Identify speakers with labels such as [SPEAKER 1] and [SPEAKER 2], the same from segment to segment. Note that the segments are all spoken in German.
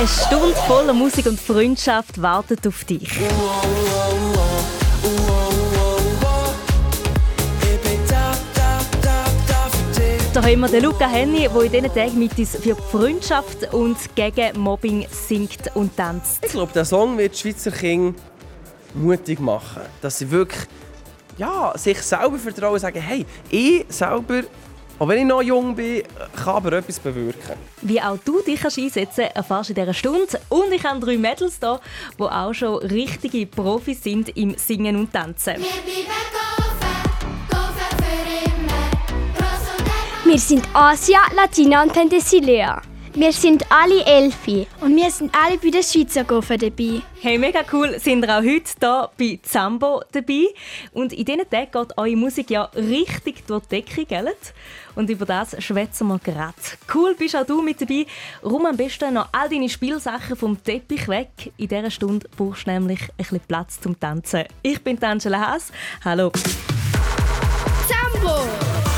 [SPEAKER 1] Eine Stunde voller Musik und Freundschaft wartet auf dich. Da haben wir den Luca Henny, der in diesen Tagen mit uns für Freundschaft und gegen Mobbing singt und tanzt.
[SPEAKER 2] Ich glaube, der Song wird die Schweizer Kinder mutig machen. Dass sie wirklich ja, sich selber vertrauen und sagen, hey, ich selber auch wenn ich noch jung bin, kann aber etwas bewirken.
[SPEAKER 1] Wie auch du dich einsetzen kannst, erfährst du in dieser Stunde. Und ich habe drei Mädels hier, die auch schon richtige Profis sind im Singen und Tanzen.
[SPEAKER 3] Wir sind Asia, Latina und Penthesilea. Wir sind alle Elfi.
[SPEAKER 4] Und wir sind alle bei der Schweizer Gofen dabei.
[SPEAKER 1] Hey, mega cool, sind ihr auch heute hier bei Zambo dabei. Und in diesen Tagen geht eure Musik ja richtig durch die Decke, gell? Und über das schwätzen wir gerade. Cool, bist auch du mit dabei. Rum am besten noch all deine Spielsachen vom Teppich weg. In dieser Stunde brauchst du nämlich ein bisschen Platz zum Tanzen. Ich bin Angela Haas. Hallo.
[SPEAKER 3] Zambo!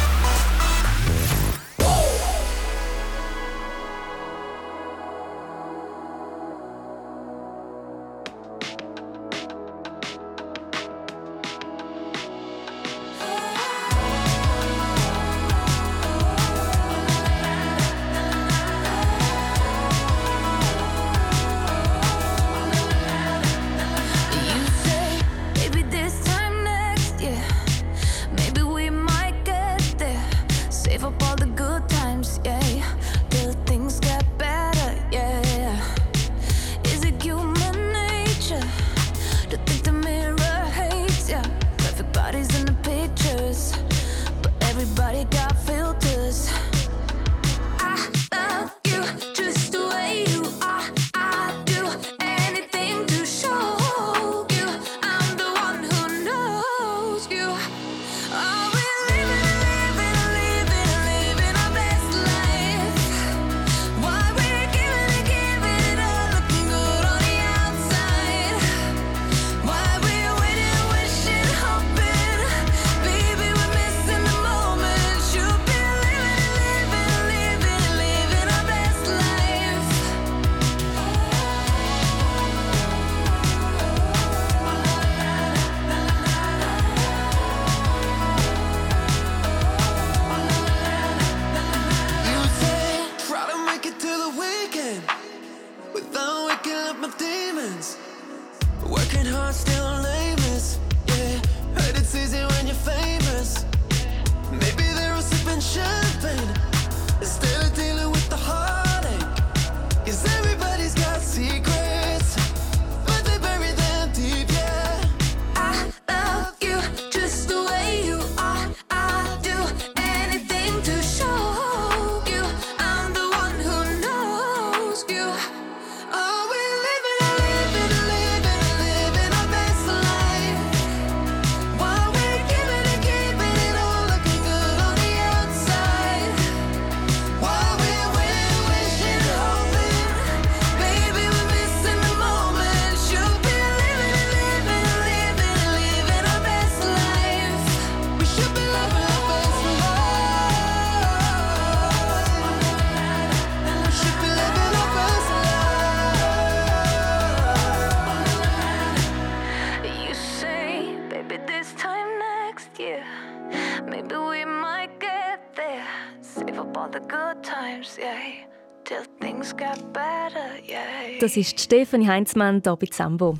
[SPEAKER 1] Das ist Stefanie Heinzmann hier bei Zambo.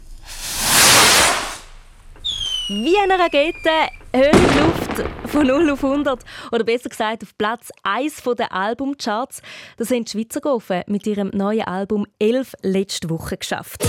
[SPEAKER 1] Wie eine Rakete, Höhe in die Luft von 0 auf 100. Oder besser gesagt auf Platz 1 der Albumcharts. Das haben die Schweizer Gofen mit ihrem neuen Album «11» letzte Woche geschafft.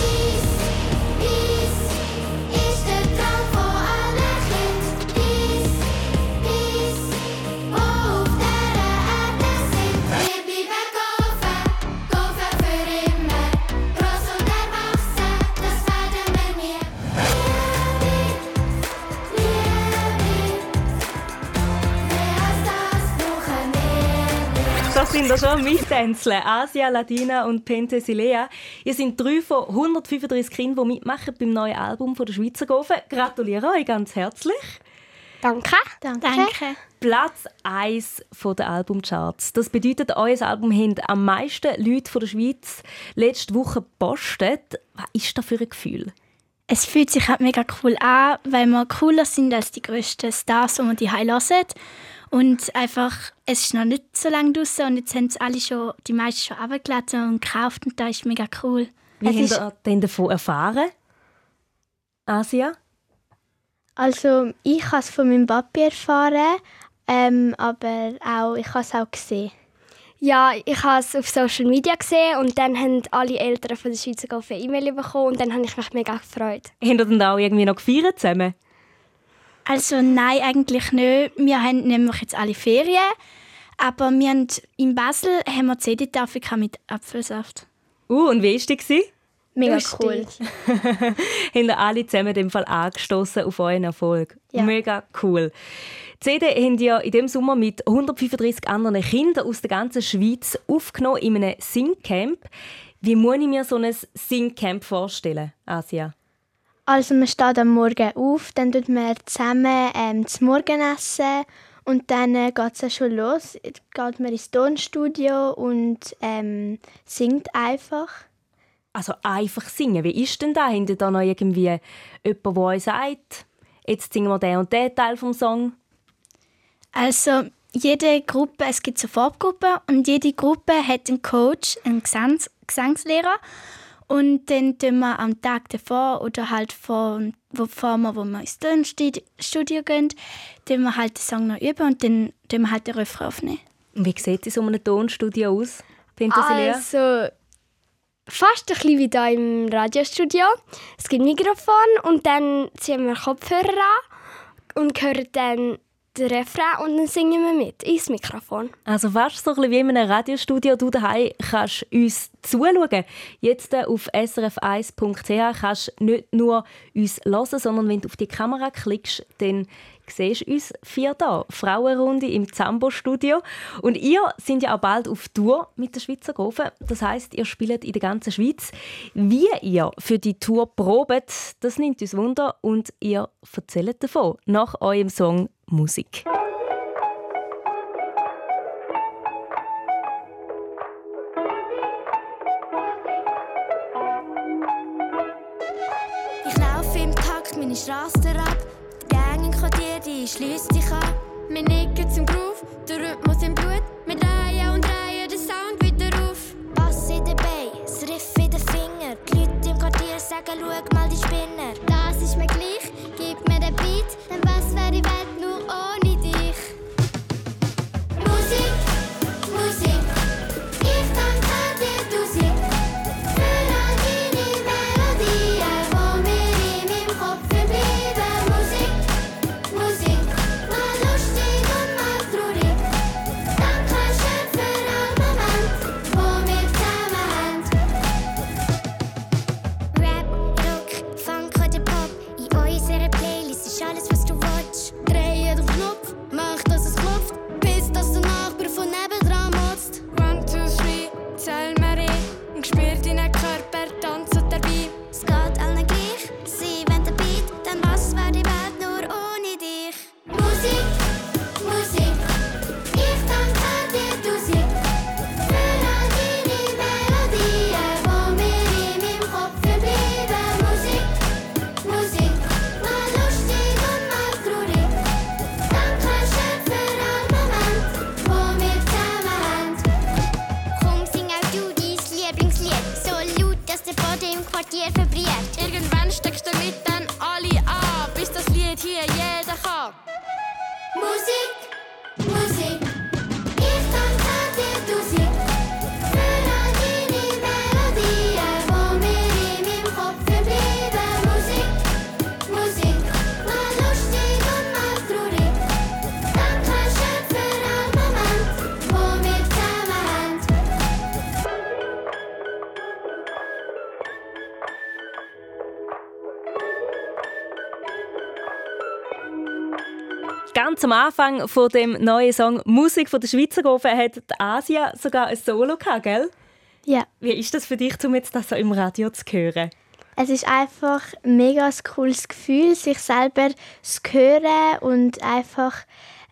[SPEAKER 1] Sind da schon mittänzeln. Asia, Latina und Penthesilea. Ihr sind drei von 135 Kindern, die mitmachen beim neuen Album von der Schweizer Gofen. Gratuliere euch ganz herzlich.
[SPEAKER 5] Danke.
[SPEAKER 4] Danke. Danke.
[SPEAKER 1] Platz 1 der Albumcharts. Das bedeutet, euer Album hat am meisten Leute von der Schweiz letzte Woche gepostet. Was ist das für ein Gefühl?
[SPEAKER 4] Es fühlt sich halt mega cool an, weil wir cooler sind als die grössten Stars, die wir die hören. Und einfach, es ist noch nicht so lange draußen und jetzt haben es alle schon, die meisten schon abgeladen und gekauft und das ist mega cool.
[SPEAKER 1] Wie es habt ihr denn davon erfahren? Asia?
[SPEAKER 5] Also ich habe es von meinem Papi erfahren, ähm, aber auch, ich habe es auch gesehen. Ja, ich habe es auf Social Media gesehen und dann haben alle Eltern von der Schweizer Golf eine E-Mail bekommen und dann habe ich mich mega gefreut.
[SPEAKER 1] Habt ihr dann auch irgendwie noch gefeiert zusammen?
[SPEAKER 4] Also nein, eigentlich nicht. Wir haben nämlich jetzt alle Ferien, aber wir haben in Basel haben wir CD-Tafel mit Apfelsaft.
[SPEAKER 1] Uh, und wie war die?
[SPEAKER 5] Mega cool.
[SPEAKER 1] haben alle zusammen in dem Fall angestoßen auf euren Erfolg. Ja. Mega cool. Die CD haben ja in dem Sommer mit 135 anderen Kindern aus der ganzen Schweiz aufgenommen in einem Singcamp. Wie muss ich mir so ein Singcamp vorstellen, Asia?
[SPEAKER 5] Also man steht am Morgen auf, dann tut man zusammen ähm, das Morgenessen und dann äh, geht es schon los. Geht man ins Tonstudio und ähm, singt einfach.
[SPEAKER 1] Also einfach singen. Wie ist denn da? Habt ihr da noch irgendwie jemanden, der euch sagt, jetzt singen wir den und den Teil vom Song?
[SPEAKER 4] Also jede Gruppe, es gibt so Farbgruppen und jede Gruppe hat einen Coach, einen Gesangs Gesangslehrer und dann tun wir am Tag davor oder halt vor, bevor wir, wo wir ins Tonstudio gehen, tun wir halt den Song noch üben und dann tun wir halt den Refrain aufnehmen.
[SPEAKER 1] Und wie sieht so ein Tonstudio aus?
[SPEAKER 5] Also fast ein bisschen wie hier im Radiostudio. Es gibt Mikrofon und dann ziehen wir Kopfhörer an und hören dann den Refrain und dann singen wir mit ins Mikrofon.
[SPEAKER 1] Also fast so ein wie in einem Radiostudio. Du daheim kannst uns zuschauen. Jetzt auf srf1.ch kannst du nicht nur uns hören, sondern wenn du auf die Kamera klickst, dann siehst uns vier da. Frauenrunde im Zambo-Studio. Und ihr sind ja auch bald auf Tour mit der Schweizer Gofen. Das heißt, ihr spielt in der ganzen Schweiz. Wie ihr für die Tour probet, das nimmt uns Wunder und ihr erzählt davon nach eurem Song Musik.
[SPEAKER 6] Ich laufe im Takt meine Straße ab die schließt dich an. Wir nicken zum Groove, der Rhythmus im Blut. Wir drehen und drehen den Sound wieder auf.
[SPEAKER 7] Bass in den Bein, das Riff sagen, schau mal die Spinner.
[SPEAKER 6] Das ist mir gleich, gib mir den Beat, denn was wäre die Welt nur ohne dich?
[SPEAKER 7] Musik, Musik,
[SPEAKER 1] Anfang von dem neuen Song Musik von der Schweizer Gofen hat Asia sogar ein Solo gehabt, gell?
[SPEAKER 5] Ja.
[SPEAKER 1] Wie ist das für dich, um jetzt das so im Radio zu hören?
[SPEAKER 5] Es ist einfach ein mega cooles Gefühl, sich selber zu hören und einfach,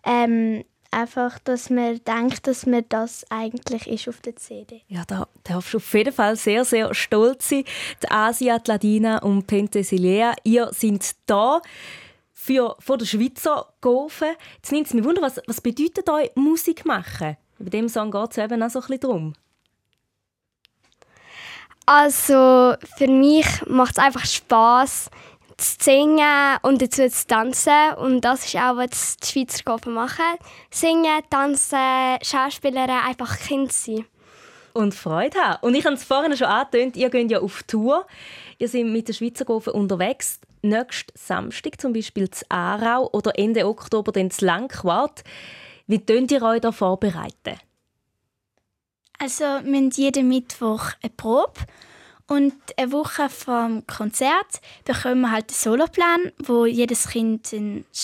[SPEAKER 5] ähm, einfach, dass man denkt, dass man das eigentlich ist auf der CD.
[SPEAKER 1] Ja, da darfst du auf jeden Fall sehr, sehr stolz sein. Die Asia, die Ladina und Penthesilea, ihr seid da für, von der Schweizer geholfen. Jetzt nimmt es mich wunder, was, was bedeutet euch Musik machen? Bei dem Song geht es eben auch so ein bisschen darum.
[SPEAKER 5] Also für mich macht es einfach Spaß zu singen und dazu zu tanzen und das ist auch was die Schweizer Gruppen machen. Singen, tanzen, Schauspielern, einfach Kind sein.
[SPEAKER 1] Und Freude haben. Und ich habe es vorhin schon angetönt, ihr geht ja auf Tour. Ihr seid mit der Schweizer Gruppe unterwegs. Nächsten Samstag zum Beispiel zu Aarau oder Ende Oktober dann zu Langquart. Wie könnt ihr euch da vorbereiten?
[SPEAKER 4] Also wir haben jeden Mittwoch eine Probe und eine Woche vom Konzert bekommen wir halt einen Soloplan, wo jedes Kind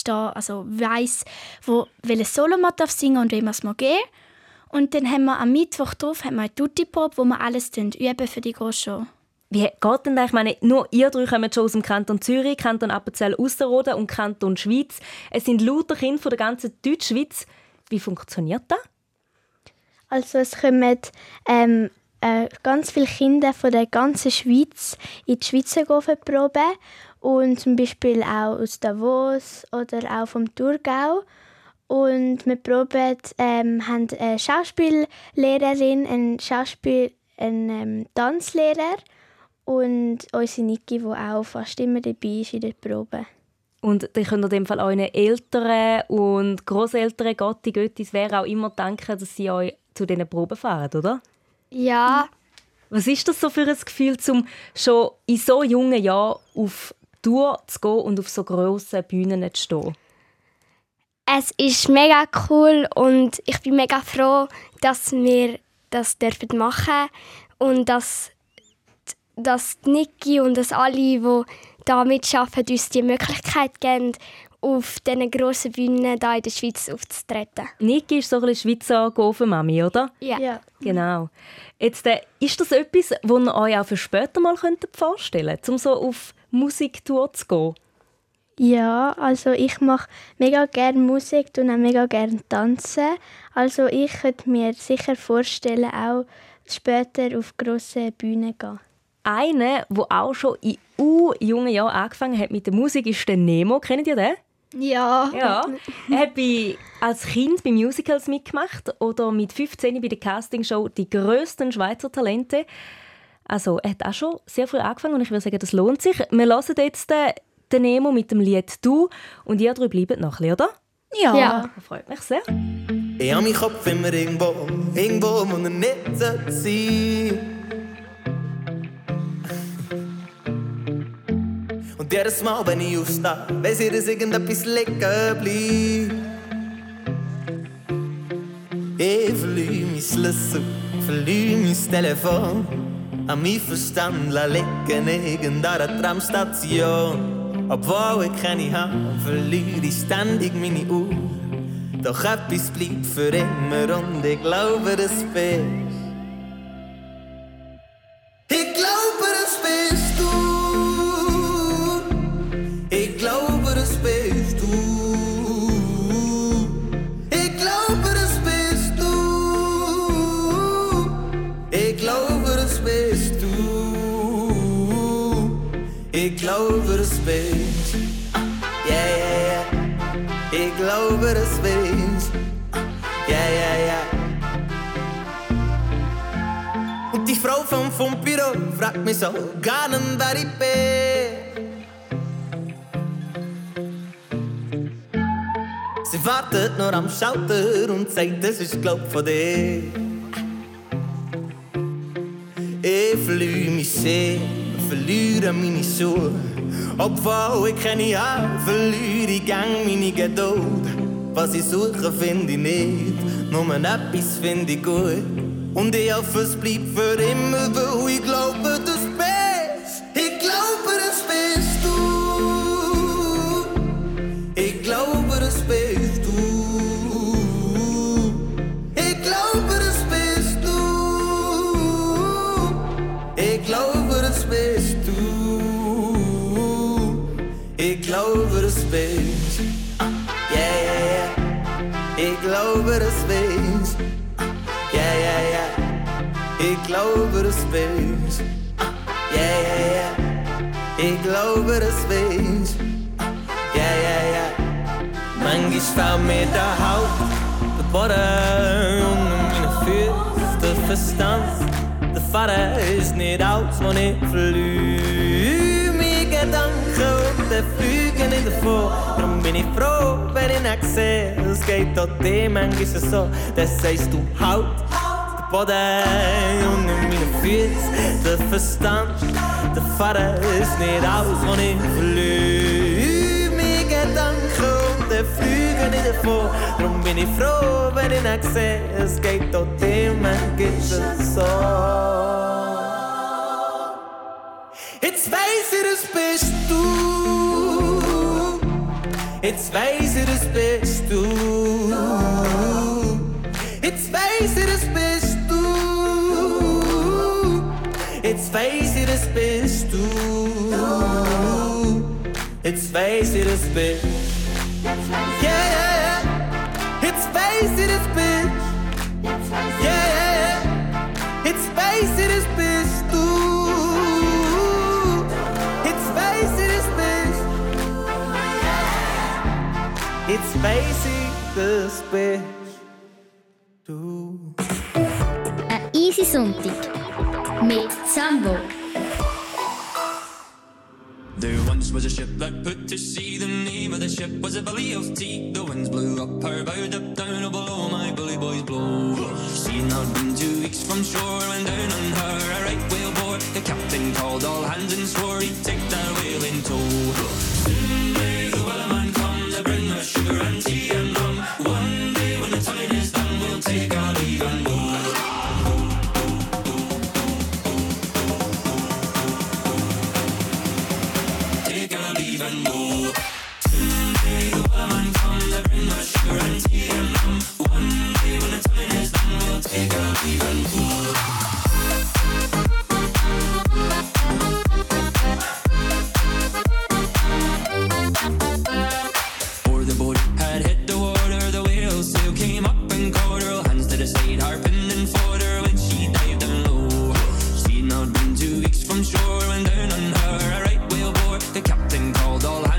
[SPEAKER 4] also weiß, wo welches Solo man singen und wie man es geben Und dann haben wir am Mittwoch drauf haben wir eine Tutti-Probe, wo wir alles üben für die Großshow.
[SPEAKER 1] Wie geht denn das? Ich meine, nur ihr drei kommen schon aus dem Kanton Zürich, Kanton Appenzell Ausserrhoden und Kanton Schweiz. Es sind lauter Kinder von der ganzen Deutschschweiz. Wie funktioniert das?
[SPEAKER 5] Also es kommen ähm, äh, ganz viele Kinder von der ganzen Schweiz in die Schweizer Probe und zum Beispiel auch aus Davos oder auch vom Thurgau. Und wir proben, ähm, haben eine Schauspiellehrerin, einen, Schauspiel einen ähm, Tanzlehrer und unsere Niki, die auch fast immer dabei ist in der Probe.
[SPEAKER 1] Und dann könnt ihr in dem Fall euren Eltern und Großeltern, Gotti, Göttis, wer auch immer danken, dass sie euch zu diesen Proben fahren, oder?
[SPEAKER 5] Ja.
[SPEAKER 1] Was ist das so für ein Gefühl, um schon in so jungen Jahren auf Tour zu gehen und auf so grossen Bühnen zu stehen?
[SPEAKER 5] Es ist mega cool und ich bin mega froh, dass wir das dürfen machen und dass, dass Niki und dass alle, die da mitarbeiten, uns die Möglichkeit geben, auf diesen grossen Bühnen hier in der Schweiz aufzutreten.
[SPEAKER 1] Niki ist so ein Schweizer Gofen-Mami, oder?
[SPEAKER 5] Ja. ja.
[SPEAKER 1] Genau. Jetzt, äh, ist das etwas, das ihr euch auch für später mal vorstellen könnt, um so auf Musiktour zu gehen?
[SPEAKER 5] Ja, also ich mache mega gerne Musik und auch mega gerne tanzen. Also ich könnte mir sicher vorstellen, auch später auf grosse Bühnen zu gehen.
[SPEAKER 1] Einer, der auch schon in jungen Jahren angefangen hat mit der Musik, ist der Nemo. Kennt ihr den?
[SPEAKER 5] Ja.
[SPEAKER 1] ja. Er hat bei, als Kind bei Musicals mitgemacht oder mit 15 bei der Castingshow «Die grössten Schweizer Talente». Also er hat auch schon sehr früh angefangen und ich würde sagen, das lohnt sich. Wir hören jetzt den Nemo mit dem Lied «Du» und ihr drei bleibt noch ein bisschen, oder?
[SPEAKER 5] Ja. ja.
[SPEAKER 1] Das freut mich sehr.
[SPEAKER 8] Ich habe meinen Kopf immer irgendwo, irgendwo, wo er nicht sein sollte. Und jedes Mal, wenn ich aufstehe, weiss ich, dass irgendetwas liegen bleibt. Ich verliere mein Schlüssel, verliere mein Telefon. An mein Verstand liegen irgendeiner Tramstation. Obwohl ich keine habe, verliere ich ständig meine Uhr. Doch etwas bleibt für immer und ich glaube, das bist Mich so gar nicht, wer ich bin. Sie wartet nur am Schalter und sagt, das ist glaub von dir. Ich fühle mich sehr verliere meine Schuhe. Obwohl ich keine habe, verliere ich gang meine Geduld. Was ich suche, finde ich nicht, nur etwas finde ich gut. Und hoffe, es bleibt für immer, weil ich glaube, das bist. Yeah, yeah, ich glaube, das bist. Yeah, yeah, yeah. Manchmal fällt mir der Haupt, der Boden unter meinen Füßen, der Verstand. Der Vater ist nicht aus, wo ich verliere. Meine Gedanken und der fliegen nicht davon. Darum bin ich froh, wenn ich nicht sehe. Es geht auch dir manchmal so, das sagst du halt. Der Boden unter meinen Füßen, der Verstand. Der Vater ist nicht aus, wo ich verliere. Meine Gedanken und der fliegen nicht davon. Darum bin ich froh, wenn ich nicht sehe. Es geht auch dir manchmal so. Jetzt weiß ich, das bist du. Jetzt weiß ich, das bist du. Jetzt weiß ich, Jetzt weiß ich, das bist du. Jetzt weiß ich, Yeah, yeah, yeah. Jetzt weiß ich, das Yeah, yeah, yeah. Jetzt weiß ich, das bist du. Jetzt weiß ich, das bist Jetzt weiß
[SPEAKER 9] Was a ship that put to sea. The name of the ship was a of Tea. The winds blew up her bow, up down oh, below my bully boys blow. Had not been two weeks from shore when down on her a right whale bore. The captain called all hands and swore he'd take that whale in tow.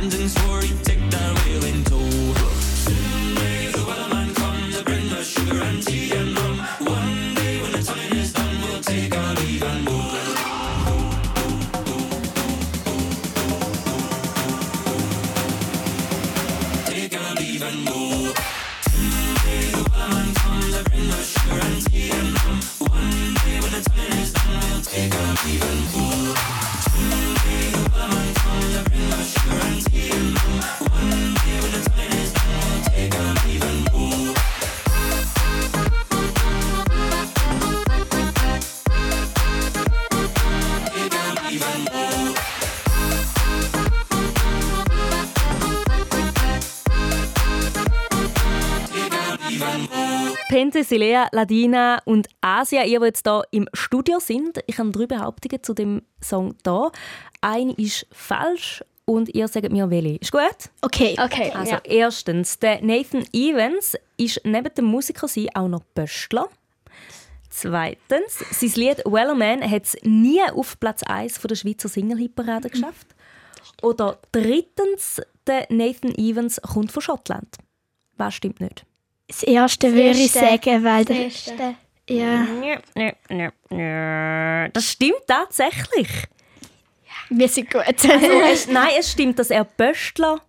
[SPEAKER 9] abundance
[SPEAKER 1] Penthesilea, Ladina und Asia, ihr, die jetzt hier im Studio sind. Ich habe drei Behauptungen zu dem Song hier. Eine ist falsch und ihr sagt mir welche. Ist gut?
[SPEAKER 4] Okay.
[SPEAKER 5] Okay,
[SPEAKER 1] Also
[SPEAKER 5] ja.
[SPEAKER 1] erstens, der Nathan Evans ist neben dem Musiker sein auch noch Pöstler. Zweitens, sein Lied «Wellerman» hat es nie auf Platz 1 der Schweizer Single-Hitparade geschafft. Oder drittens, der Nathan Evans kommt von Schottland. Was stimmt nicht?
[SPEAKER 4] Das erste würde ich
[SPEAKER 5] Erste.
[SPEAKER 4] sagen, weil der,
[SPEAKER 5] Erste.
[SPEAKER 4] ja,
[SPEAKER 1] Nö, nö, nö, nö. Das stimmt tatsächlich.
[SPEAKER 4] wir sind gut.
[SPEAKER 1] Also, es, nein, es stimmt, dass er Pöstler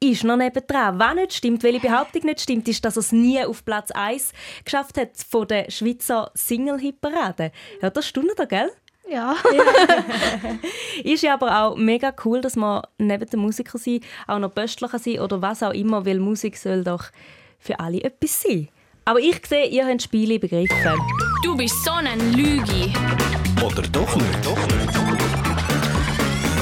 [SPEAKER 1] ist noch nebendran. Was nicht stimmt, welche Behauptung nicht stimmt, ist, dass er es nie auf Platz 1 geschafft hat von der Schweizer Single-Hitparade. Ja, das stimmt da, gell?
[SPEAKER 4] ja.
[SPEAKER 1] Ist ja aber auch mega cool, dass man neben dem Musiker sein, auch noch Pöstler kann sein oder was auch immer, weil Musik soll doch für alle etwas sein. Aber ich sehe, ihr habt Spiele begriffen.
[SPEAKER 6] Du bist so ein Lügi.
[SPEAKER 10] Oder doch nicht? Doch nicht.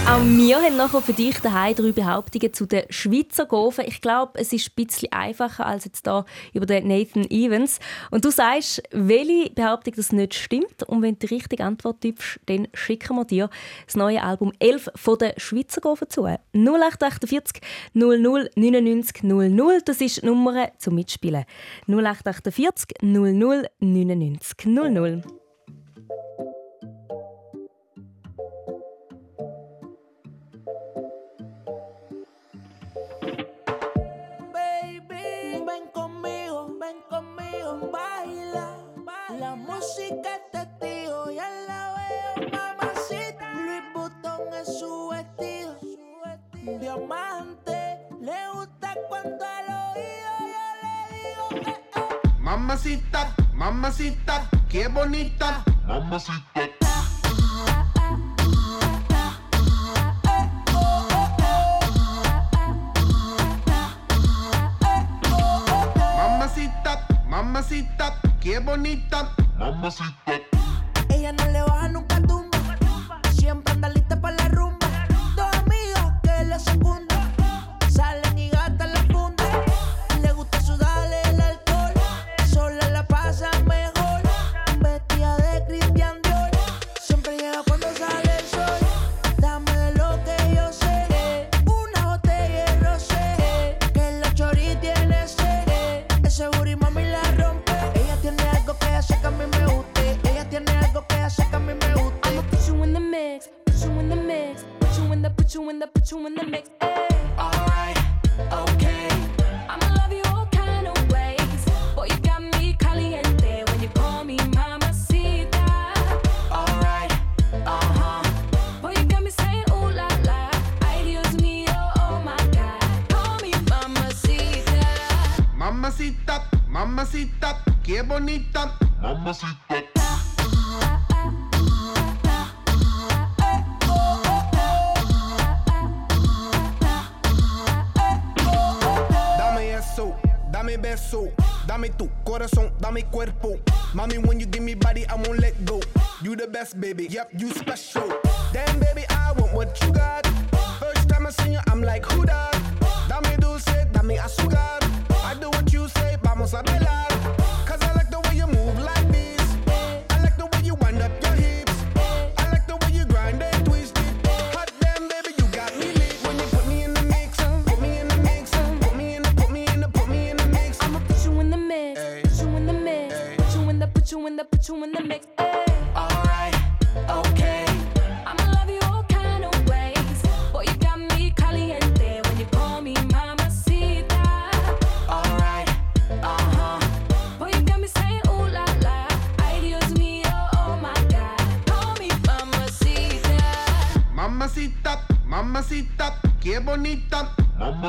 [SPEAKER 1] Auch wir haben nachher für dich daheim drei Behauptungen zu den Schweizer Gofen. Ich glaube, es ist ein bisschen einfacher als jetzt hier über den Nathan Evans. Und du sagst, welche Behauptung das nicht stimmt. Und wenn du die richtige Antwort tippst, dann schicken wir dir das neue Album 11 von den Schweizer Gofen zu. 0848 00 99 00. Das ist die Nummer zum Mitspielen. 0848 00 99 00.
[SPEAKER 11] baila. La música es testigo, ya la veo, mamacita. Luis Butón es su vestido, diamante. Le gusta cuando al oído yo le digo que. Eh, eh.
[SPEAKER 12] Mamacita, mamacita, qué bonita. Mamacita. Mamacita, qué bonita. Mamacita.
[SPEAKER 11] Ella no le
[SPEAKER 6] va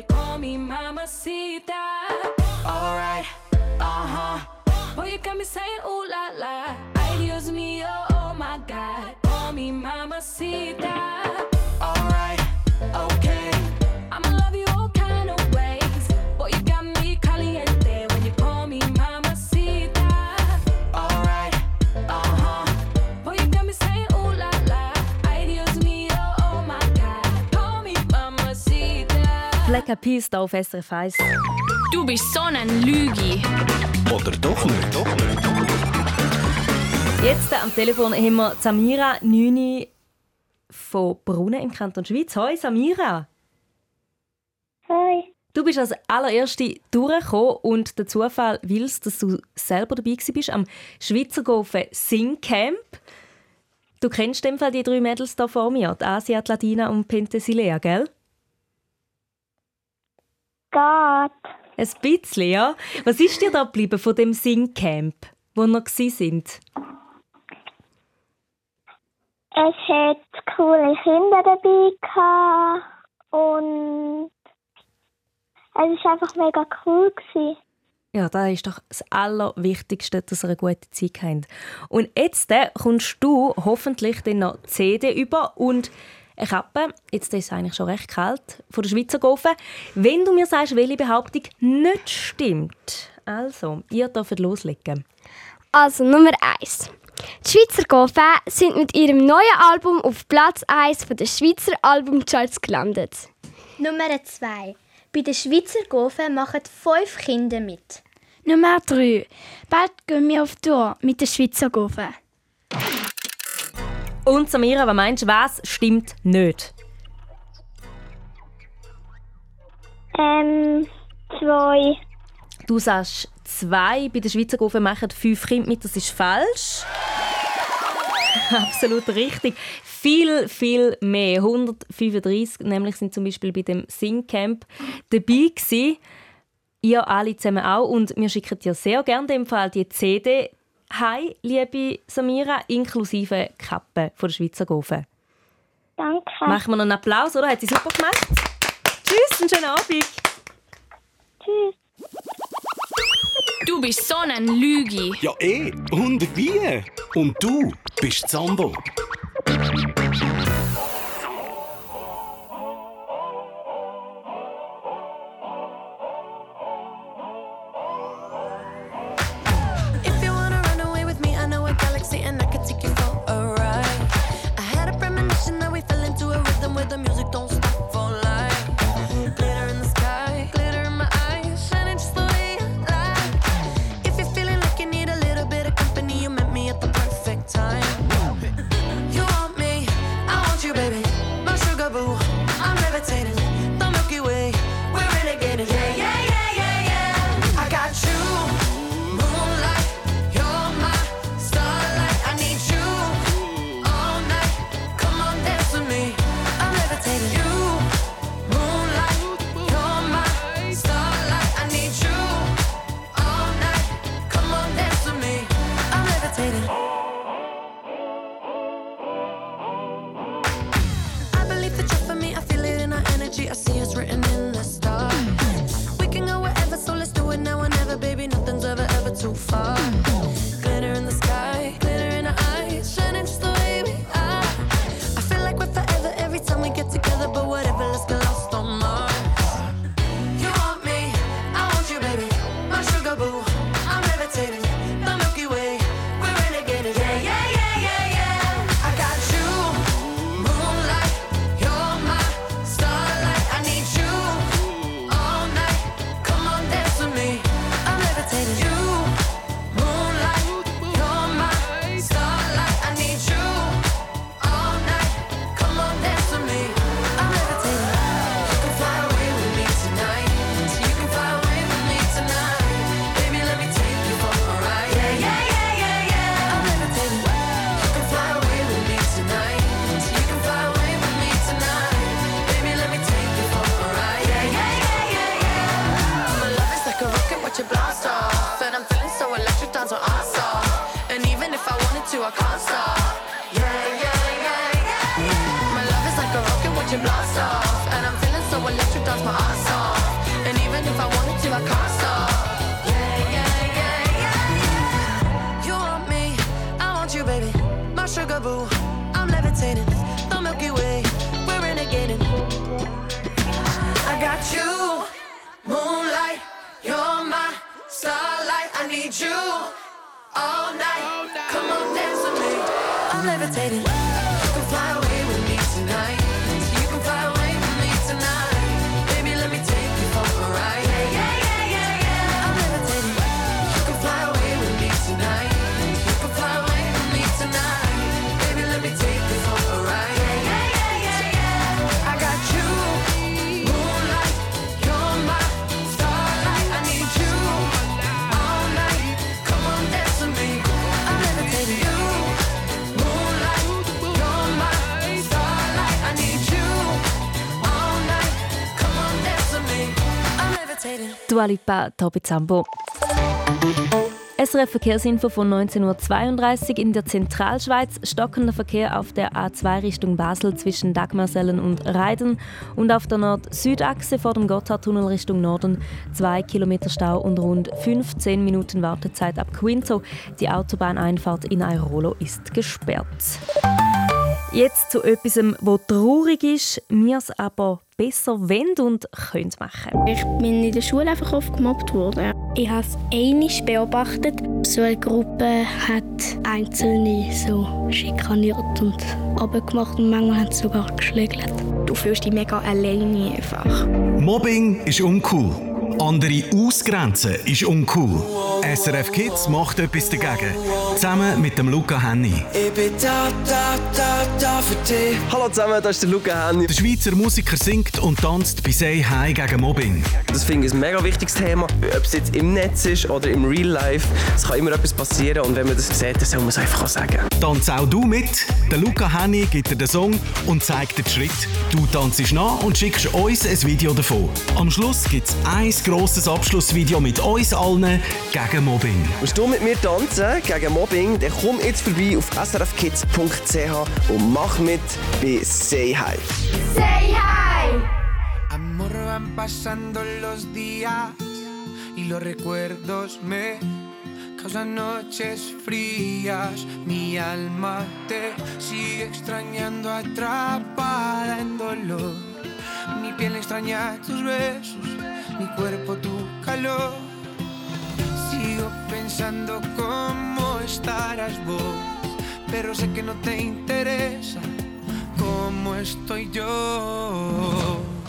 [SPEAKER 6] you call me Mamacita.
[SPEAKER 11] Alright, uh huh.
[SPEAKER 6] Boy, you got me saying, ooh.
[SPEAKER 1] Kapierst auf SRF 1.
[SPEAKER 13] Du bist so ein Lüge.
[SPEAKER 10] Oder doch nicht. Doch nicht.
[SPEAKER 1] Jetzt äh, am Telefon haben wir Samira Nüni von Brunnen im Kanton Schweiz. Hoi Samira.
[SPEAKER 14] Hoi.
[SPEAKER 1] Du bist als allererste durchgekommen und der Zufall will dass du selber dabei bist am Schweizer Golfen Sing Camp. Du kennst in dem Fall die drei Mädels da vor mir, die Asia, die Latina und Penthesilea, gell?
[SPEAKER 14] Gott.
[SPEAKER 1] Ein bisschen, ja. Was ist dir da geblieben von dem Singcamp, wo wir sind?
[SPEAKER 14] Es hat coole Kinder dabei und es war einfach mega cool.
[SPEAKER 1] Ja, das ist doch das Allerwichtigste, dass ihr eine gute Zeit habt. Und jetzt äh, kommst du hoffentlich dann noch CD über und eine Kappe, jetzt ist es eigentlich schon recht kalt, von der Schweizer Gofen. Wenn du mir sagst, welche Behauptung nicht stimmt, also, ihr dürft loslegen.
[SPEAKER 5] Also, Nummer 1. Die Schweizer Gofen sind mit ihrem neuen Album auf Platz 1 der Schweizer Albumcharts gelandet.
[SPEAKER 4] Nummer 2. Bei den Schweizer Gofen machen fünf Kinder mit.
[SPEAKER 15] Nummer 3. Bald gehen wir auf Tour mit den Schweizer Gofen.
[SPEAKER 1] Und Samira, was meinst du, was stimmt nicht?
[SPEAKER 14] Ähm, zwei.
[SPEAKER 1] Du sagst zwei. Bei der Schweizer Gruppe machen fünf Kinder mit. Das ist falsch. Absolut richtig. Viel, viel mehr. 135 nämlich sind zum Beispiel bei dem Singcamp dabei gewesen. Ihr alle zusammen auch. Und wir schicken dir sehr gerne in dem Fall die CD Hi, liebe Samira, inklusive Kappe von der Schweizer Gofen.
[SPEAKER 14] Danke.
[SPEAKER 1] Machen wir noch einen Applaus, oder? Hat sie super gemacht. Tschüss, einen schönen Abend.
[SPEAKER 14] Tschüss.
[SPEAKER 13] Du bist so ein Lüge.
[SPEAKER 10] Ja, eh. Und wie? Und du bist Zambo.
[SPEAKER 3] the music don't
[SPEAKER 1] Dua Lipa, Tobi Zambo. SRF Verkehrsinfo von 19.32 Uhr in der Zentralschweiz. Stockender Verkehr auf der A2 Richtung Basel zwischen Dagmarsellen und Reiden und auf der Nord-Süd-Achse vor dem Gotthardtunnel Richtung Norden 2 Kilometer Stau und rund 15 Minuten Wartezeit ab Quinto. Die Autobahneinfahrt in Airolo ist gesperrt. Jetzt zu etwas, was traurig ist, wir es aber besser wollen und können machen.
[SPEAKER 16] Ich bin in der Schule einfach oft gemobbt worden. Ich habe es einmal beobachtet. So eine Gruppe hat Einzelne so schikaniert und abgemacht und manchmal haben sie sogar geschlägelt.
[SPEAKER 17] Du fühlst dich mega alleine einfach.
[SPEAKER 10] Mobbing ist uncool. Andere ausgrenzen ist uncool. SRF Kids macht etwas dagegen. Zusammen mit dem Luca Henny.
[SPEAKER 18] Ich bin da, da, da, da für dich.
[SPEAKER 2] Hallo zusammen, das ist der Luca Henny.
[SPEAKER 10] Der Schweizer Musiker singt und tanzt bei Say Hi gegen Mobbing.
[SPEAKER 2] Das finde ich ein mega wichtiges Thema. Ob es jetzt im Netz ist oder im Real Life, es kann immer etwas passieren und wenn man das sieht, dann soll man es einfach auch sagen.
[SPEAKER 10] Tanz auch du mit. Der Luca Henny gibt dir den Song und zeigt dir den Schritt. Du tanzt nach und schickst uns ein Video davon. Am Schluss gibt es grosses Abschlussvideo mit uns allen gegen Mobbing.
[SPEAKER 2] Willst du mit mir tanzen gegen Mobbing, dann komm jetzt vorbei auf srfkids.ch und mach mit bei Say Hi.
[SPEAKER 18] Say hi!
[SPEAKER 19] Amor, van pasando los días y los recuerdos me causan noches frías. Mi alma te sigue extrañando, atrapada en dolor. Mi piel extraña tus besos, mi cuerpo tu calor. Sigo pensando cómo estarás vos, pero sé que no te interesa cómo estoy yo.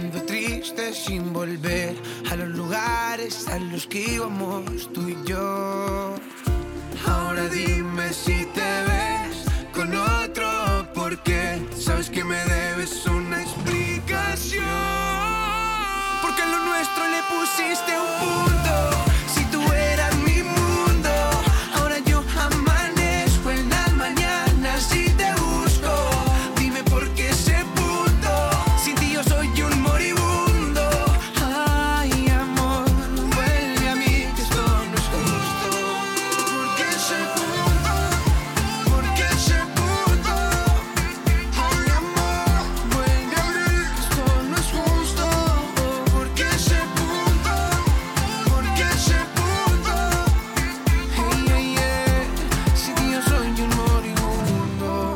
[SPEAKER 19] Ando triste sin volver A los lugares a los que íbamos tú y yo. Ahora dime si te ves con otro Porque sabes que me debes una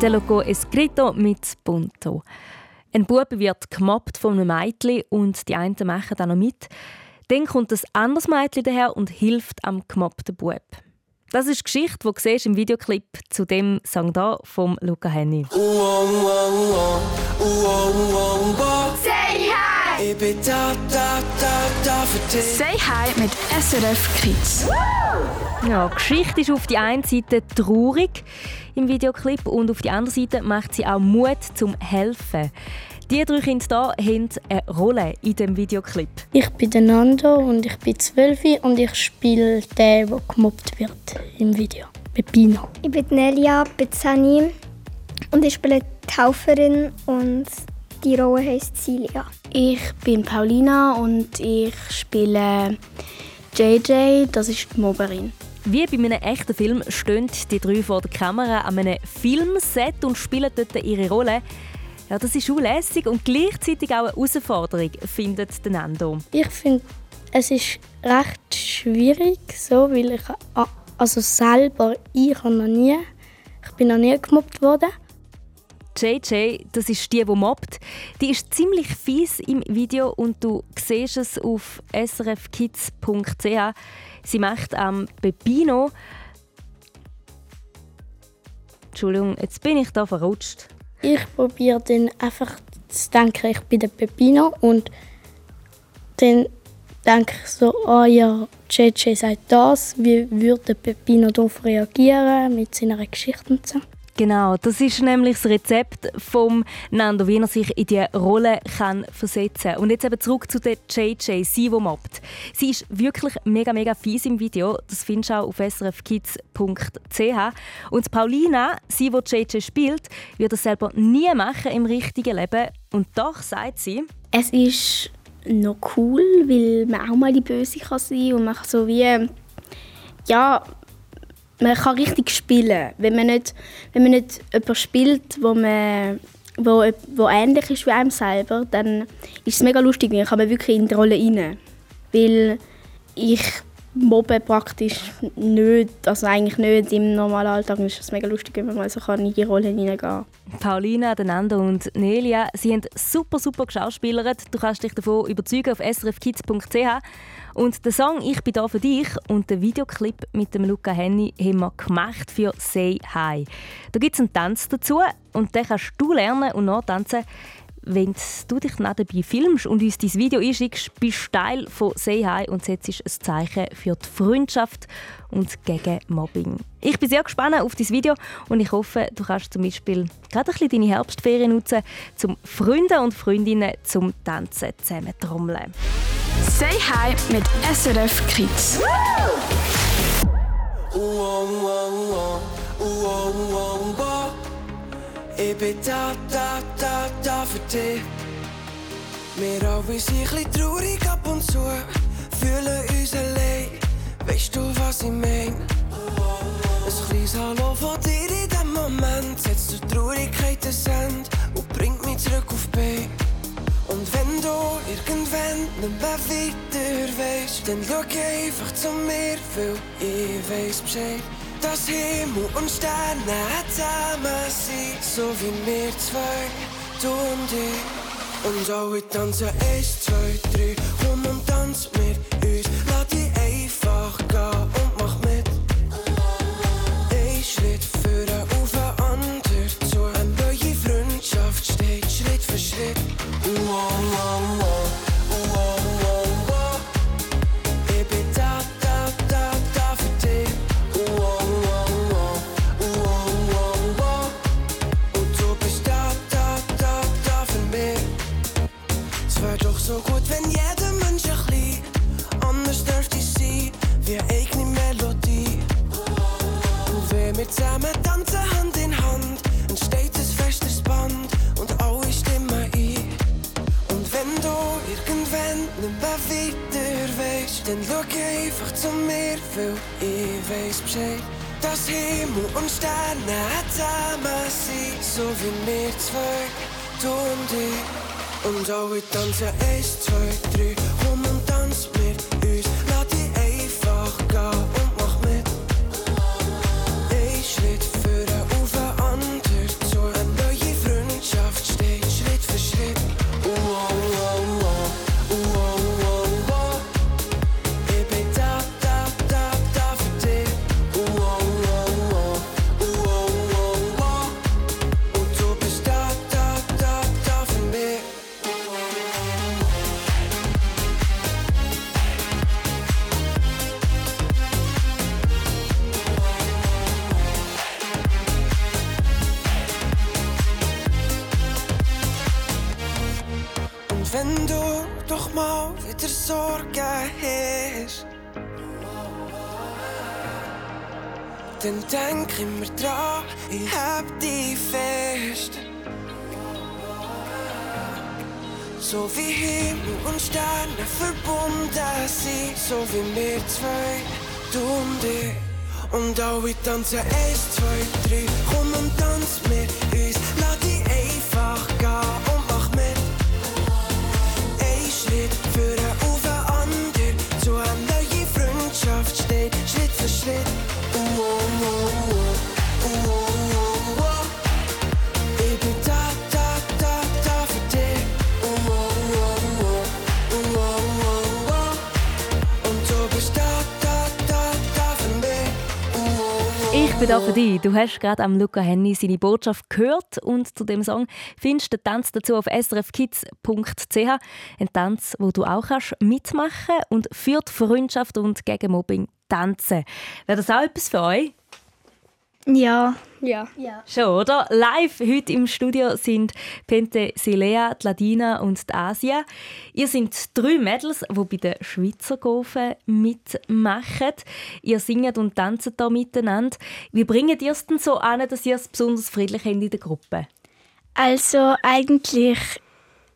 [SPEAKER 1] Der Logo Escrito mit Punto. Ein Bub wird gemobbt von einem Mädchen und die einen machen dann noch mit. Dann kommt ein anderes Mädchen daher und hilft am gemobbten Bub. Das ist die Geschichte, die du siehst im Videoclip zu dem Song da vom Luca Henny.
[SPEAKER 2] Say hi!
[SPEAKER 20] Say Hi mit SRF Kids.
[SPEAKER 1] Ja, die Geschichte ist auf die einen Seite traurig im Videoclip und auf die andere Seite macht sie auch Mut zum Helfen. Die drei Kinder hier haben eine Rolle in dem Videoclip.
[SPEAKER 16] Ich bin der Nando und ich bin zwölf und ich spiele den, der gemobbt wird im Video. Pepino.
[SPEAKER 7] Ich bin Nelia Bezzani und ich spiele die Helferin und die Rolle heisst Cilia.
[SPEAKER 20] Ich bin Paulina und ich spiele JJ, das ist die Mobberin.
[SPEAKER 1] Wie bei einem echten Film stehen die drei vor der Kamera an einem Filmset und spielen dort ihre Rolle. Ja, das ist lässig und gleichzeitig auch eine Herausforderung, findet Nando.
[SPEAKER 16] Ich finde, es ist recht schwierig, so, weil ich also selber ich noch nie, ich bin noch nie gemobbt worden.
[SPEAKER 1] JJ, das ist die, die mobbt, die ist ziemlich fies im Video und du siehst es auf srfkids.ch. Sie macht am Pepino. Entschuldigung, jetzt bin ich da verrutscht.
[SPEAKER 16] Ich probiere dann einfach zu denken, ich bin der Pepino und dann denke ich so, ah ja, JJ sagt das, wie würde Pepino darauf reagieren mit seiner Geschichte und so.
[SPEAKER 1] Genau, das ist nämlich das Rezept vom Nando, wie er sich in die Rolle kann versetzen Und jetzt eben zurück zu der JJ, sie, die mobbt. Sie ist wirklich mega, mega fies im Video. Das findest du auch auf srfkids.ch. Und Paulina, sie, die JJ spielt, wird das selber nie machen im richtigen Leben. Und doch sagt sie,
[SPEAKER 21] Es ist noch cool, weil man auch mal die Böse kann sein und man so wie ja man kann richtig spielen, wenn man nicht wenn man nicht jemanden spielt, wo man wo, wo ähnlich ist wie einem selber, dann ist es mega lustig, dann kann man wirklich in die Rolle rein. Weil ich mobbe praktisch nicht, also eigentlich nicht im normalen Alltag. Und es ist mega lustig, wenn man mal so kann in die Rolle hineingehen kann.
[SPEAKER 1] Paulina, der Nando und Nelia, sie haben super, super geschauspielert. Du kannst dich davon überzeugen auf srfkids.ch. Und der Song «Ich bin da für dich» und der Videoclip mit dem Luca Henny haben wir gemacht für «Say Hi». Da gibt es einen Tanz dazu und den kannst du lernen und nachtanzen, wenn du dich dabei filmst und uns dein Video einschickst, bist du Teil von «Say Hi» und setzt ein Zeichen für die Freundschaft und gegen Mobbing. Ich bin sehr gespannt auf dein Video und ich hoffe, du kannst zum Beispiel gerade ein bisschen deine Herbstferien nutzen, um Freunde und Freundinnen zum Tanzen zusammen trommeln.
[SPEAKER 20] Say Hi mit SRF Kids.
[SPEAKER 18] Ich bin da, da, da, da für dich. Wir alle sind ein bisschen traurig ab und zu, fühlen uns allein. Weißt du, was ich mein? Ein kleines Hallo von dir in dem Moment setzt die Traurigkeit ein Ende und bringt mich zurück auf Bein. Und wenn du irgendwann nicht mehr weiter weißt, dann schau einfach zu mir, weil ich weiß Bescheid. Dass Himmel und Sterne zusammen sind, so wie wir zwei, du und ich. Und alle tanzen eins, zwei, drei, komm und tanz mit uns. Lass dich einfach gehen dann schau einfach zu mir, weil ich weiß Bescheid. Dass Himmel und Sterne zusammen sind, so wie wir zwei, du und ich. Und alle tanzen eins, zwei, drei, komm und Sterne verbunden sind, so wie wir zwei, du und ich. Und alle tanzen eins, zwei, drei, komm und tanz mit
[SPEAKER 1] für dich. Du hast gerade am Luca Henny seine Botschaft gehört und zu dem Song findest du den Tanz dazu auf srfkids.ch. Ein Tanz, wo du auch kannst mitmachen und für die Freundschaft und gegen Mobbing tanzen. Wäre das auch etwas für euch?
[SPEAKER 4] Ja.
[SPEAKER 5] Ja.
[SPEAKER 4] ja.
[SPEAKER 1] Schon, oder? Live heute im Studio sind Pente Silea, die Ladina und die Asia. Ihr seid drei Mädels, die bei den Schweizer Gofen mitmachen. Ihr singt und tanzt da miteinander. Wie bringt ihr es denn so an, dass ihr es besonders friedlich habt in der Gruppe?
[SPEAKER 4] Also eigentlich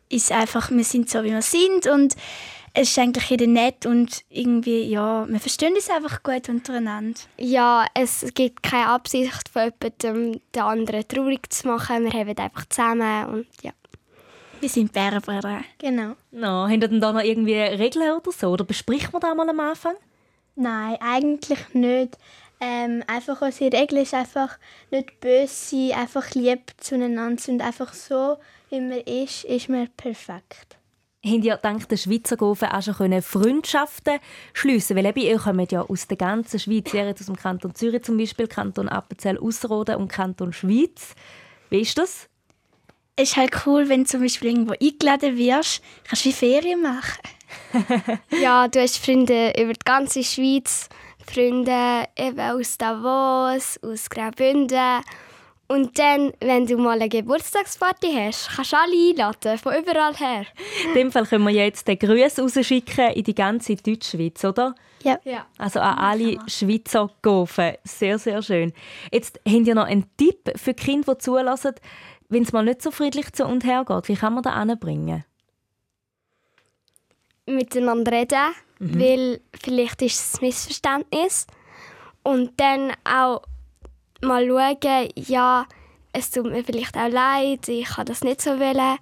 [SPEAKER 4] ist einfach, wir sind so wie wir sind und es ist eigentlich jeder nett und irgendwie, ja, wir verstehen uns einfach gut untereinander.
[SPEAKER 5] Ja, es gibt keine Absicht von jemandem, den anderen traurig zu machen. Wir haben einfach zusammen und ja.
[SPEAKER 4] Wir sind Bärenbrüder.
[SPEAKER 5] Genau.
[SPEAKER 1] No, habt ihr denn da noch irgendwie Regeln oder so? Oder bespricht man da mal am Anfang?
[SPEAKER 21] Nein, eigentlich nicht. Ähm, einfach unsere Regel ist einfach nicht böse sein, einfach lieb zueinander und einfach so, wie man ist, ist man perfekt.
[SPEAKER 1] Habt ihr dank der Schweizer Gofen auch schon Freundschaften schliessen Weil eben, ihr kommt ja aus der ganzen Schweiz, ihr aus dem Kanton Zürich zum Beispiel, Kanton Appenzell Ausserrhoden und Kanton Schweiz. Wie ist das?
[SPEAKER 4] Es ist halt cool, wenn du zum Beispiel irgendwo eingeladen wirst, kannst du wie Ferien machen.
[SPEAKER 5] ja, du hast Freunde über die ganze Schweiz, Freunde eben aus Davos, aus Graubünden. Und dann, wenn du mal eine Geburtstagsparty hast, kannst du alle einladen, von überall her.
[SPEAKER 1] In dem Fall können wir jetzt den Grüß rausschicken in die ganze Deutschschweiz, oder?
[SPEAKER 5] Ja. ja.
[SPEAKER 1] Also an alle Schweizer Gofen. Sehr, sehr schön. Jetzt habt ihr noch einen Tipp für Kinder, die zulassen, wenn es mal nicht so friedlich zu und her geht. Wie kann man das anbringen?
[SPEAKER 5] Miteinander reden, mhm. weil vielleicht ist es ein Missverständnis. Und dann auch mal schauen, ja, es tut mir vielleicht auch leid, ich kann das nicht so wollen.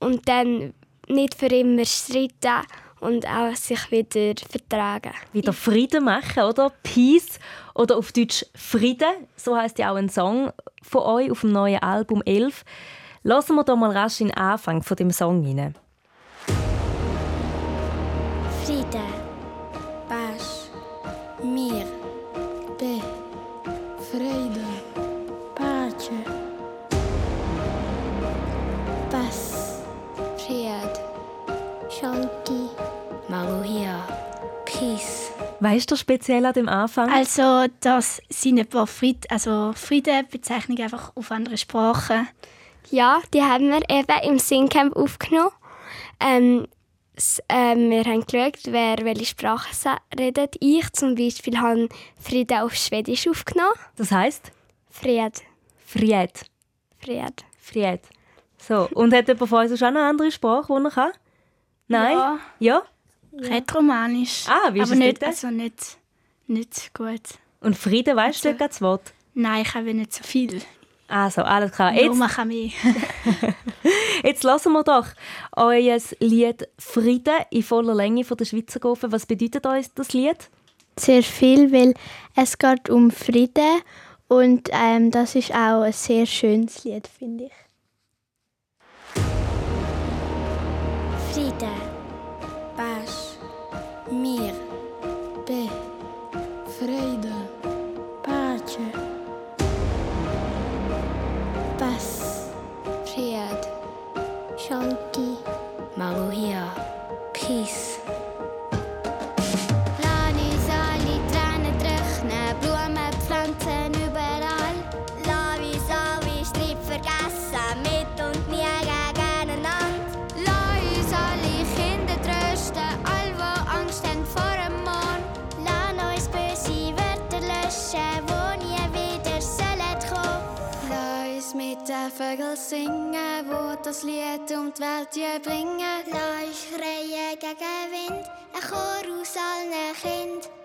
[SPEAKER 5] Und dann nicht für immer streiten und auch sich wieder vertragen.
[SPEAKER 1] Wieder Frieden machen, oder? Peace oder auf Deutsch Frieden. So heißt ja auch ein Song von euch auf dem neuen Album 11. Lassen wir da mal rasch in den Anfang von dem Song rein.
[SPEAKER 7] Frieden,
[SPEAKER 1] Weißt du speziell an dem Anfang?
[SPEAKER 4] Also, das sind ein paar Fried also Frieden-Bezeichnungen einfach auf andere Sprachen.
[SPEAKER 5] Ja, die haben wir eben im Singcamp aufgenommen. Ähm, s- ähm, wir haben geschaut, wer welche Sprache redet. Ich zum Beispiel habe Frieden auf Schwedisch aufgenommen.
[SPEAKER 1] Das heißt?
[SPEAKER 5] Fried.
[SPEAKER 1] Fried.
[SPEAKER 5] Fried.
[SPEAKER 1] Fried. So, und hat jemand von uns auch noch eine andere Sprache, die er kann? Nein?
[SPEAKER 4] Ja.
[SPEAKER 1] Ja?
[SPEAKER 4] Rätoromanisch.
[SPEAKER 1] Ah, wie ist
[SPEAKER 4] Aber
[SPEAKER 1] es
[SPEAKER 4] nicht,
[SPEAKER 1] dort?
[SPEAKER 4] also nicht, nicht gut.
[SPEAKER 1] Und Frieden, weißt du
[SPEAKER 4] Also-
[SPEAKER 1] das Wort?
[SPEAKER 4] Nein, ich habe nicht so viel.
[SPEAKER 1] Also, alles klar.
[SPEAKER 4] Nur
[SPEAKER 1] Jetzt,
[SPEAKER 4] machen mehr.
[SPEAKER 1] jetzt lassen wir doch euer Lied «Frieden» in voller Länge von der Schweizer Gofen. Was bedeutet euch das Lied?
[SPEAKER 21] Sehr viel, weil es geht um Frieden und ähm, das ist auch ein sehr schönes Lied, finde ich.
[SPEAKER 7] Frieden, Pasch, mir, Be, Freude, Pace, Paz, Fried, Shanti, Føgl synger, våt og slet, tomt jeg bringer. bringen. oss reie, gegen Wind, ein Chor aus allen kind.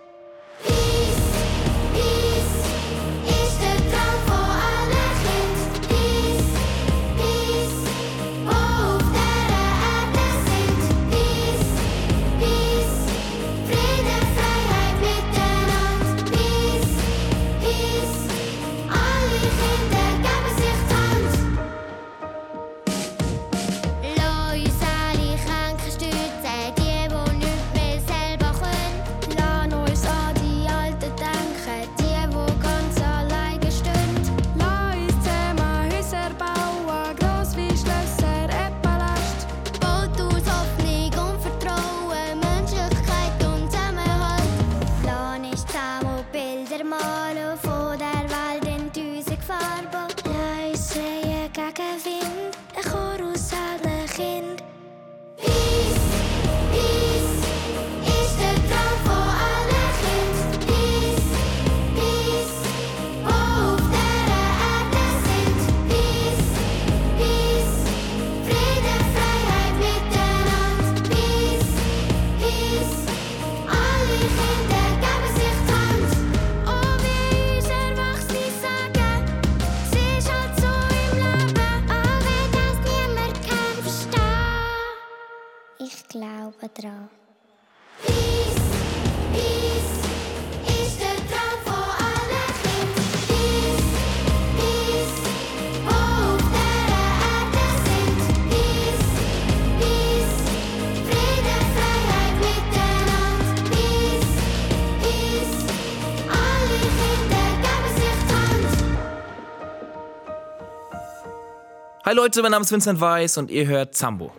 [SPEAKER 22] Hi Leute, mein Name ist Vincent Weiss und ihr hört Zambo.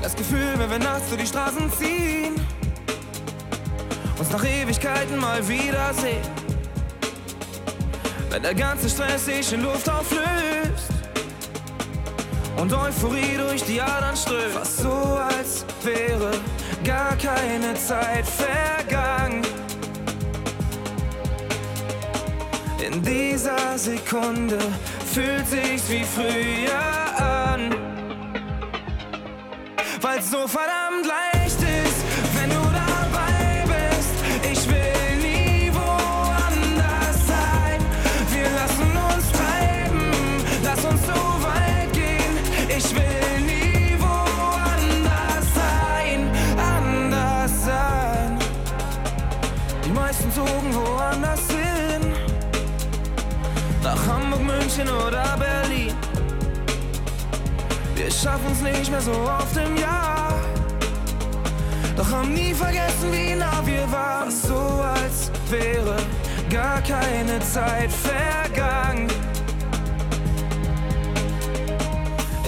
[SPEAKER 19] Das Gefühl, wenn wir nachts durch die Straßen ziehen, uns nach Ewigkeiten mal wiedersehen. Wenn der ganze Stress sich in Luft auflöst und Euphorie durch die Adern strömt. Fast so, als wäre gar keine Zeit vergangen. In dieser Sekunde fühlt sich's wie früher an, weil's so verdammt München oder Berlin. Wir schaffen's nicht mehr so oft im Jahr. Doch haben nie vergessen, wie nah wir waren. So als wäre gar keine Zeit vergangen.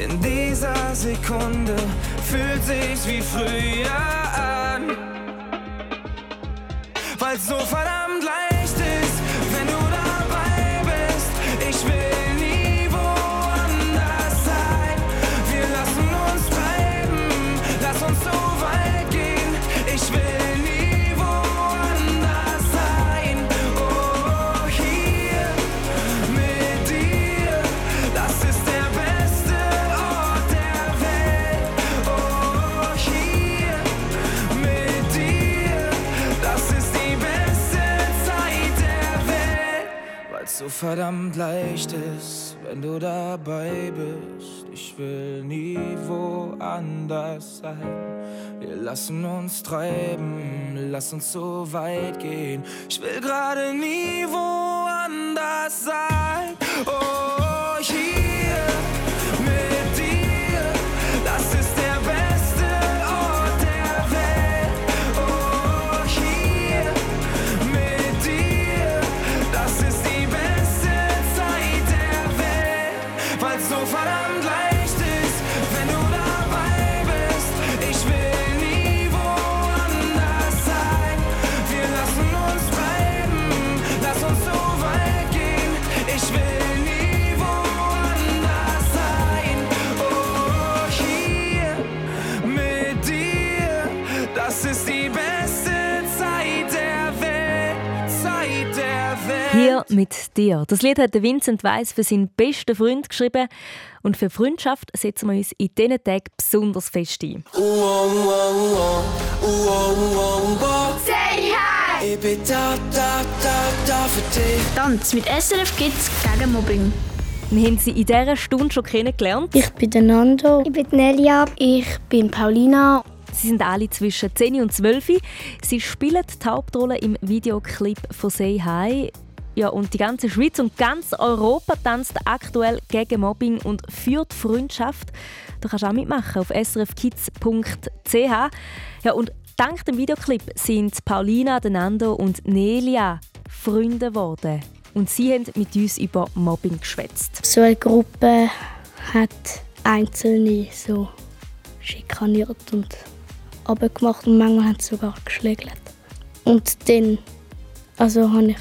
[SPEAKER 19] In dieser Sekunde fühlt sich's wie früher an. Weil so verdammt verdammt leicht ist, wenn du dabei bist. Ich will nie woanders sein. Wir lassen uns treiben, lass uns so weit gehen. Ich will gerade nie woanders sein. Mit dir. Das
[SPEAKER 1] Lied hat Vincent Weiss für seinen besten Freund geschrieben. Und für Freundschaft setzen wir uns in diesen Tagen besonders fest ein.
[SPEAKER 20] Say hi!
[SPEAKER 19] Ich bin da, da, da, da für dich.
[SPEAKER 4] Tanz mit SRF Kids gegen Mobbing.
[SPEAKER 1] Wir haben sie in dieser Stunde schon kennengelernt.
[SPEAKER 21] Ich bin der Nando. Ich bin Nelia. Ich bin Paulina.
[SPEAKER 1] Sie sind alle zwischen 10 und 12. Sie spielen die Hauptrolle im Videoclip von «Say Hi». Ja, und die ganze Schweiz und ganz Europa tanzt aktuell gegen Mobbing und führt Freundschaft. Du kannst auch mitmachen auf srfkids.ch. Ja, und dank dem Videoclip sind Paulina, Nando und Nelia Freunde geworden. Und sie haben mit uns über Mobbing geschwätzt.
[SPEAKER 21] So eine Gruppe hat Einzelne so schikaniert und abgemacht und manchmal haben sie sogar geschlägelt. Und dann also habe ich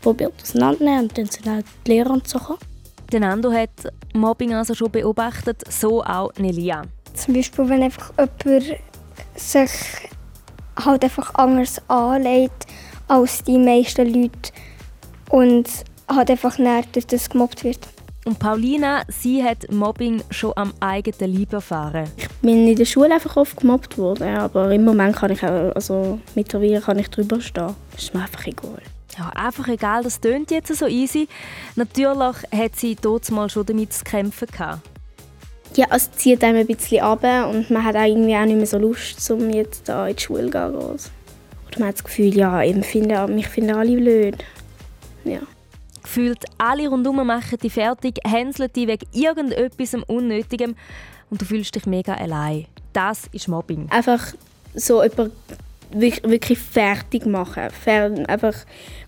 [SPEAKER 21] probiert auseinanderzunehmen und dann sind auch die Lehrer und so gekommen.
[SPEAKER 1] Der Nando hat Mobbing also schon beobachtet, so auch Nelia.
[SPEAKER 5] Zum Beispiel, wenn einfach jemand sich halt einfach anders anlegt als die meisten Leute und halt einfach näher durch das gemobbt wird.
[SPEAKER 1] Und Paulina, sie hat Mobbing schon am eigenen Leib erfahren.
[SPEAKER 21] Ich bin in der Schule einfach oft gemobbt worden, aber im Moment kann ich auch, also mittlerweile kann ich drüber stehen. Das ist mir einfach egal.
[SPEAKER 1] Ja, einfach egal, das tönt jetzt so easy. Natürlich hat sie dort mal schon damit zu kämpfen gehabt.
[SPEAKER 21] Ja, es zieht einem ein bisschen ab und man hat auch irgendwie auch nicht mehr so Lust, um jetzt da in die Schule zu gehen. Oder man hat das Gefühl, ja, eben finden, mich finden alle blöd. Ja.
[SPEAKER 1] Gefühlt alle rundherum machen dich fertig, hänseln dich wegen irgendetwas Unnötigem und du fühlst dich mega allein. Das ist Mobbing.
[SPEAKER 21] Einfach so jemanden wirklich fertig machen. Einfach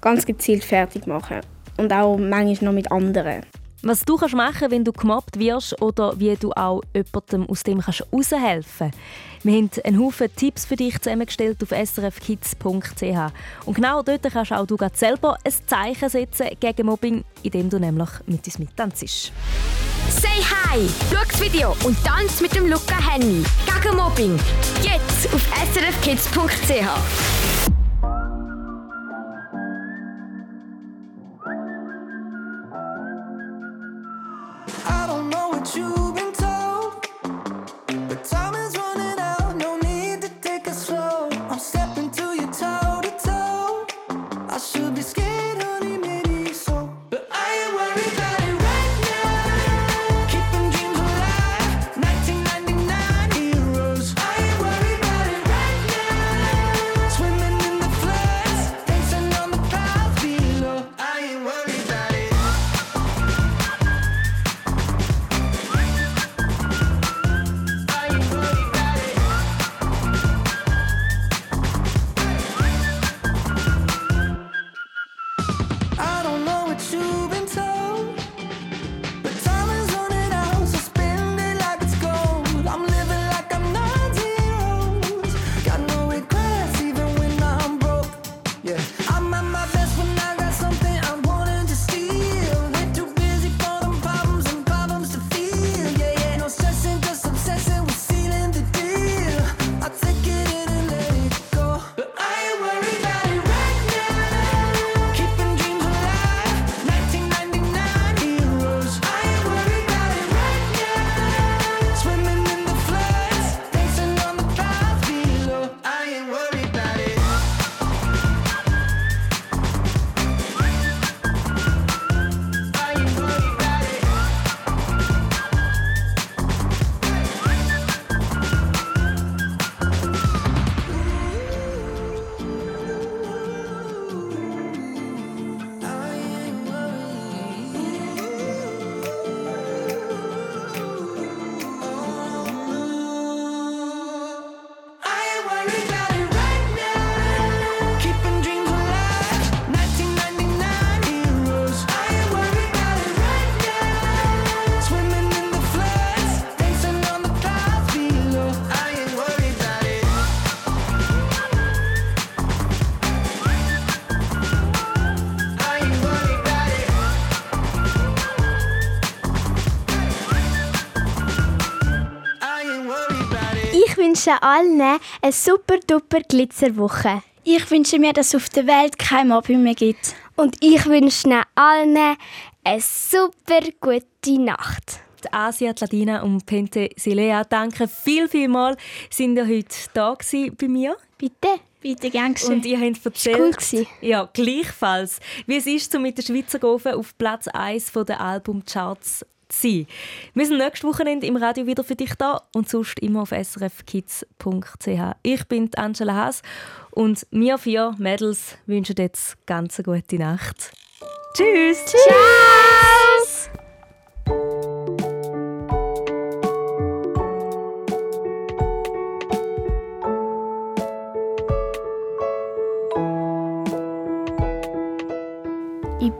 [SPEAKER 21] ganz gezielt fertig machen. Und auch manchmal noch mit anderen.
[SPEAKER 1] Was du kannst machen wenn du gemobbt wirst oder wie du auch jemandem aus dem kannst heraushelfen kannst. Wir haben einen Haufen Tipps für dich zusammengestellt auf srfkids.ch. Und genau dort kannst auch du selber ein Zeichen setzen gegen Mobbing, indem du nämlich mit uns mittanzt.
[SPEAKER 20] Say hi! Schau das Video und tanz mit dem Luca Henny. Gegen Mobbing. Jetzt auf srfkids.ch.
[SPEAKER 19] I
[SPEAKER 5] wünsche allen eine super duper Glitzerwoche.
[SPEAKER 4] Ich wünsche mir, dass es auf der Welt kein Mobbing mehr gibt.
[SPEAKER 5] Und ich wünsche allen eine super gute Nacht.
[SPEAKER 1] Die Asia, die Ladina und Pente Silea, danke viel, viel mal, sind ihr heute da bei mir.
[SPEAKER 5] Bitte.
[SPEAKER 15] Bitte, gern geschehen.
[SPEAKER 1] Und ihr habt erzählt,
[SPEAKER 5] cool gewesen.
[SPEAKER 1] ja, gleichfalls, wie es ist, so mit der Schweizer Gofen auf Platz 1 der Albumcharts sein. Wir sind nächstes Wochenende im Radio wieder für dich da und sonst immer auf srfkids.ch. Ich bin Angela Haas und wir vier Mädels wünschen jetzt ganz eine gute Nacht. Tschüss!
[SPEAKER 5] Tschüss!
[SPEAKER 21] Ich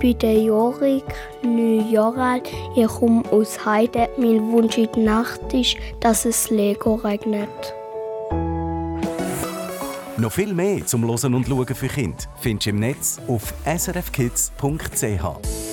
[SPEAKER 21] bin der Jorik, neun Jahre alt. Ich komme aus Heide. Mein Wunsch in der Nacht ist, dass es Lego regnet.
[SPEAKER 10] Noch viel mehr zum Hören und Schauen für Kinder findest du im Netz auf srfkids.ch.